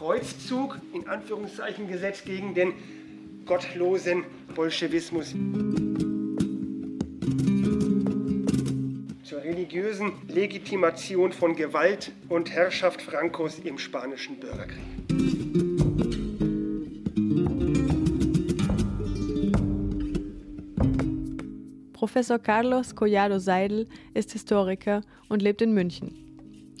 Kreuzzug in Anführungszeichen gesetzt gegen den gottlosen Bolschewismus. Zur religiösen Legitimation von Gewalt und Herrschaft Francos im spanischen Bürgerkrieg. Professor Carlos Collado Seidel ist Historiker und lebt in München.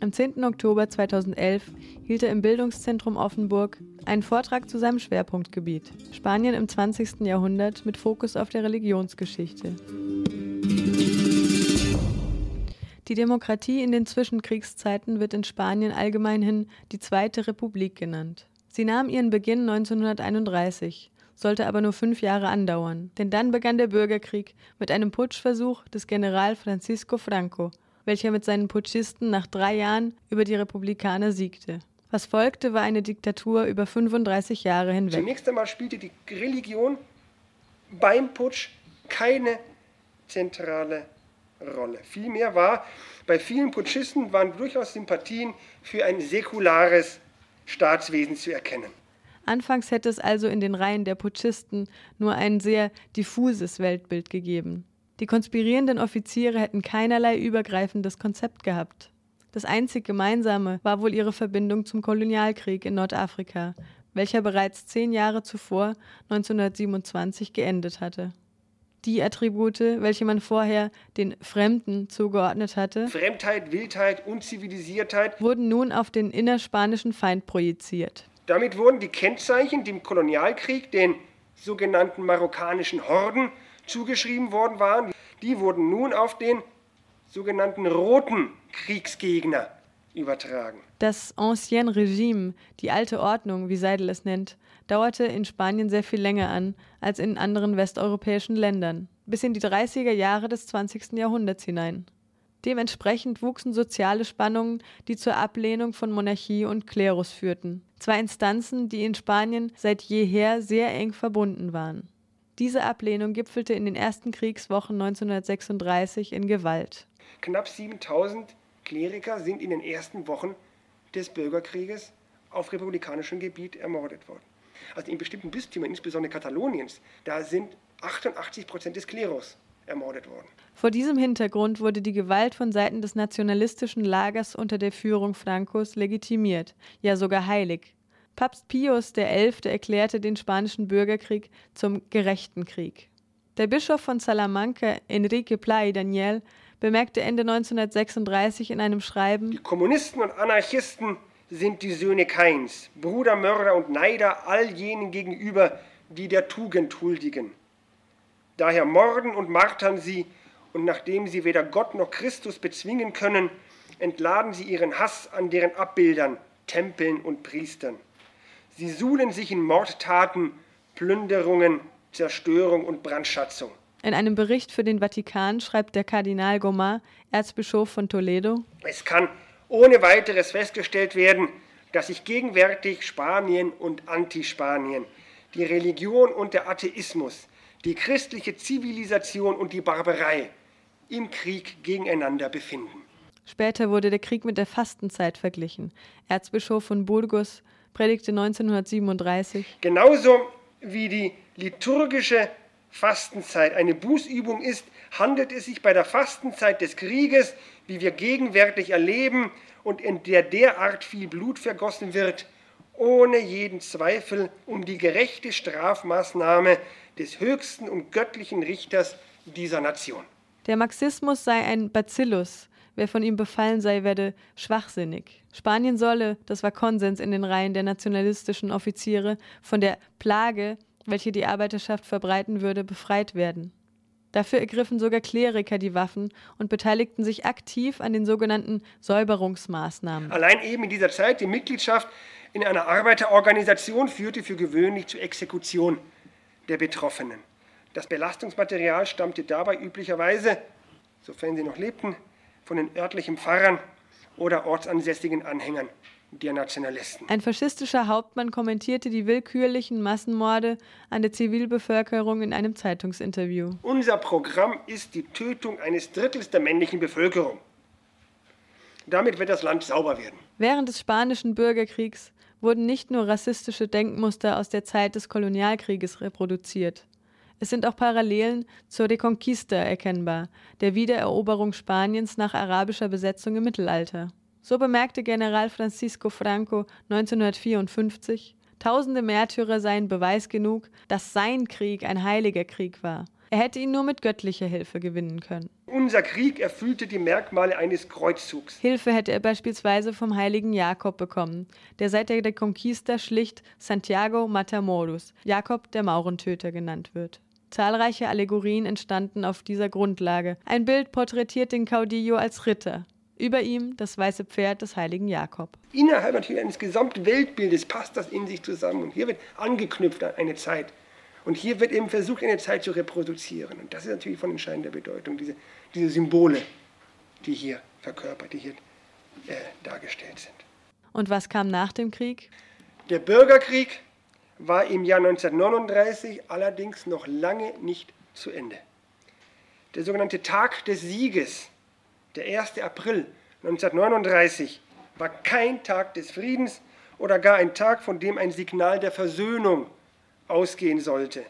Am 10. Oktober 2011 hielt er im Bildungszentrum Offenburg einen Vortrag zu seinem Schwerpunktgebiet Spanien im 20. Jahrhundert mit Fokus auf der Religionsgeschichte. Die Demokratie in den Zwischenkriegszeiten wird in Spanien allgemeinhin die Zweite Republik genannt. Sie nahm ihren Beginn 1931 sollte aber nur fünf Jahre andauern, denn dann begann der Bürgerkrieg mit einem Putschversuch des General Francisco Franco, welcher mit seinen Putschisten nach drei Jahren über die Republikaner siegte. Was folgte, war eine Diktatur über 35 Jahre hinweg. Zunächst einmal spielte die Religion beim Putsch keine zentrale Rolle. Vielmehr war bei vielen Putschisten waren durchaus Sympathien für ein säkulares Staatswesen zu erkennen. Anfangs hätte es also in den Reihen der Putschisten nur ein sehr diffuses Weltbild gegeben. Die konspirierenden Offiziere hätten keinerlei übergreifendes Konzept gehabt. Das einzig Gemeinsame war wohl ihre Verbindung zum Kolonialkrieg in Nordafrika, welcher bereits zehn Jahre zuvor, 1927, geendet hatte. Die Attribute, welche man vorher den Fremden zugeordnet hatte, Fremdheit, Wildheit, Unzivilisiertheit, wurden nun auf den innerspanischen Feind projiziert. Damit wurden die Kennzeichen, die im Kolonialkrieg den sogenannten marokkanischen Horden zugeschrieben worden waren, die wurden nun auf den sogenannten roten Kriegsgegner übertragen. Das Ancien Regime, die alte Ordnung, wie Seidel es nennt, dauerte in Spanien sehr viel länger an als in anderen westeuropäischen Ländern, bis in die 30er Jahre des 20. Jahrhunderts hinein. Dementsprechend wuchsen soziale Spannungen, die zur Ablehnung von Monarchie und Klerus führten. Zwei Instanzen, die in Spanien seit jeher sehr eng verbunden waren. Diese Ablehnung gipfelte in den ersten Kriegswochen 1936 in Gewalt. Knapp 7000 Kleriker sind in den ersten Wochen des Bürgerkrieges auf republikanischem Gebiet ermordet worden. Also in bestimmten Bistümern, insbesondere Kataloniens, da sind 88 Prozent des Klerus ermordet worden. Vor diesem Hintergrund wurde die Gewalt von Seiten des nationalistischen Lagers unter der Führung Francos legitimiert, ja sogar heilig. Papst Pius XI. erklärte den spanischen Bürgerkrieg zum gerechten Krieg. Der Bischof von Salamanca, Enrique Pla y Daniel, bemerkte Ende 1936 in einem Schreiben: Die Kommunisten und Anarchisten sind die Söhne Kains, Brudermörder und Neider all jenen gegenüber, die der Tugend huldigen. Daher morden und martern sie, und nachdem sie weder Gott noch Christus bezwingen können, entladen sie ihren Hass an deren Abbildern, Tempeln und Priestern. Sie suhlen sich in Mordtaten, Plünderungen, Zerstörung und Brandschatzung. In einem Bericht für den Vatikan schreibt der Kardinal Gomar, Erzbischof von Toledo: Es kann ohne weiteres festgestellt werden, dass sich gegenwärtig Spanien und Antispanien, die Religion und der Atheismus die christliche Zivilisation und die Barbarei im Krieg gegeneinander befinden. Später wurde der Krieg mit der Fastenzeit verglichen. Erzbischof von Burgos predigte 1937. Genauso wie die liturgische Fastenzeit eine Bußübung ist, handelt es sich bei der Fastenzeit des Krieges, wie wir gegenwärtig erleben und in der derart viel Blut vergossen wird, ohne jeden Zweifel um die gerechte Strafmaßnahme des höchsten und göttlichen Richters dieser Nation. Der Marxismus sei ein Bacillus. Wer von ihm befallen sei, werde schwachsinnig. Spanien solle, das war Konsens in den Reihen der nationalistischen Offiziere, von der Plage, welche die Arbeiterschaft verbreiten würde, befreit werden. Dafür ergriffen sogar Kleriker die Waffen und beteiligten sich aktiv an den sogenannten Säuberungsmaßnahmen. Allein eben in dieser Zeit die Mitgliedschaft in einer Arbeiterorganisation führte für gewöhnlich zur Exekution der Betroffenen. Das Belastungsmaterial stammte dabei üblicherweise, sofern sie noch lebten, von den örtlichen Pfarrern oder ortsansässigen Anhängern der Nationalisten. Ein faschistischer Hauptmann kommentierte die willkürlichen Massenmorde an der Zivilbevölkerung in einem Zeitungsinterview. Unser Programm ist die Tötung eines Drittels der männlichen Bevölkerung. Damit wird das Land sauber werden. Während des Spanischen Bürgerkriegs wurden nicht nur rassistische Denkmuster aus der Zeit des Kolonialkrieges reproduziert. Es sind auch Parallelen zur Reconquista erkennbar, der Wiedereroberung Spaniens nach arabischer Besetzung im Mittelalter. So bemerkte General Francisco Franco 1954, tausende Märtyrer seien Beweis genug, dass sein Krieg ein heiliger Krieg war. Er hätte ihn nur mit göttlicher Hilfe gewinnen können. Unser Krieg erfüllte die Merkmale eines Kreuzzugs. Hilfe hätte er beispielsweise vom heiligen Jakob bekommen, der seit der Reconquista schlicht Santiago Matamoros, Jakob der Maurentöter genannt wird. Zahlreiche Allegorien entstanden auf dieser Grundlage. Ein Bild porträtiert den Caudillo als Ritter, über ihm das weiße Pferd des heiligen Jakob. Innerhalb natürlich eines gesamten Weltbildes passt das in sich zusammen. Und hier wird angeknüpft an eine Zeit. Und hier wird eben versucht, eine Zeit zu reproduzieren. Und das ist natürlich von entscheidender Bedeutung, diese, diese Symbole, die hier verkörpert, die hier äh, dargestellt sind. Und was kam nach dem Krieg? Der Bürgerkrieg war im Jahr 1939 allerdings noch lange nicht zu Ende. Der sogenannte Tag des Sieges der 1. April 1939 war kein Tag des Friedens oder gar ein Tag, von dem ein Signal der Versöhnung ausgehen sollte.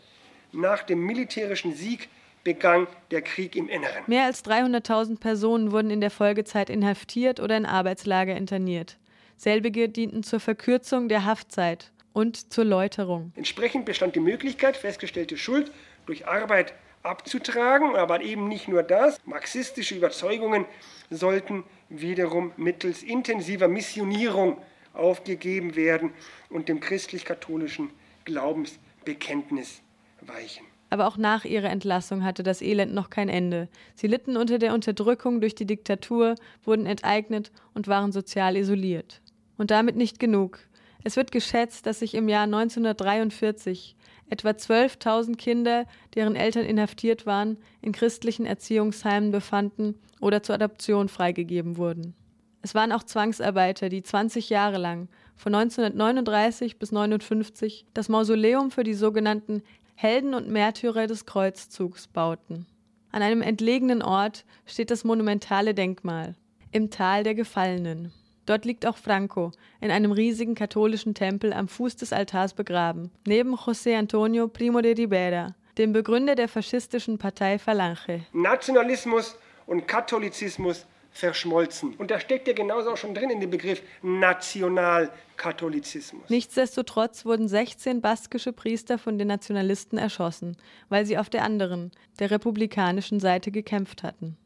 Nach dem militärischen Sieg begann der Krieg im Inneren. Mehr als 300.000 Personen wurden in der Folgezeit inhaftiert oder in Arbeitslager interniert. Selbige dienten zur Verkürzung der Haftzeit und zur Läuterung. Entsprechend bestand die Möglichkeit, festgestellte Schuld durch Arbeit abzutragen, aber eben nicht nur das. Marxistische Überzeugungen sollten wiederum mittels intensiver Missionierung aufgegeben werden und dem christlich-katholischen Glaubensbekenntnis weichen. Aber auch nach ihrer Entlassung hatte das Elend noch kein Ende. Sie litten unter der Unterdrückung durch die Diktatur, wurden enteignet und waren sozial isoliert. Und damit nicht genug. Es wird geschätzt, dass sich im Jahr 1943 etwa 12.000 Kinder, deren Eltern inhaftiert waren, in christlichen Erziehungsheimen befanden oder zur Adoption freigegeben wurden. Es waren auch Zwangsarbeiter, die 20 Jahre lang, von 1939 bis 1959, das Mausoleum für die sogenannten Helden und Märtyrer des Kreuzzugs bauten. An einem entlegenen Ort steht das monumentale Denkmal im Tal der Gefallenen. Dort liegt auch Franco, in einem riesigen katholischen Tempel am Fuß des Altars begraben, neben José Antonio Primo de Rivera, dem Begründer der faschistischen Partei Falange. Nationalismus und Katholizismus verschmolzen. Und da steckt ja genauso auch schon drin in dem Begriff Nationalkatholizismus. Nichtsdestotrotz wurden 16 baskische Priester von den Nationalisten erschossen, weil sie auf der anderen, der republikanischen Seite gekämpft hatten.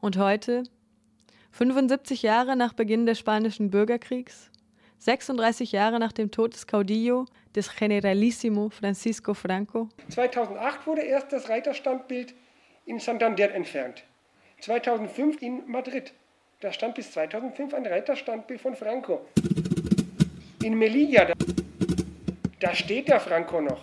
Und heute, 75 Jahre nach Beginn des Spanischen Bürgerkriegs, 36 Jahre nach dem Tod des Caudillo, des Generalissimo Francisco Franco. 2008 wurde erst das Reiterstandbild in Santander entfernt. 2005 in Madrid. Da stand bis 2005 ein Reiterstandbild von Franco. In Melilla, da, steht der Franco noch.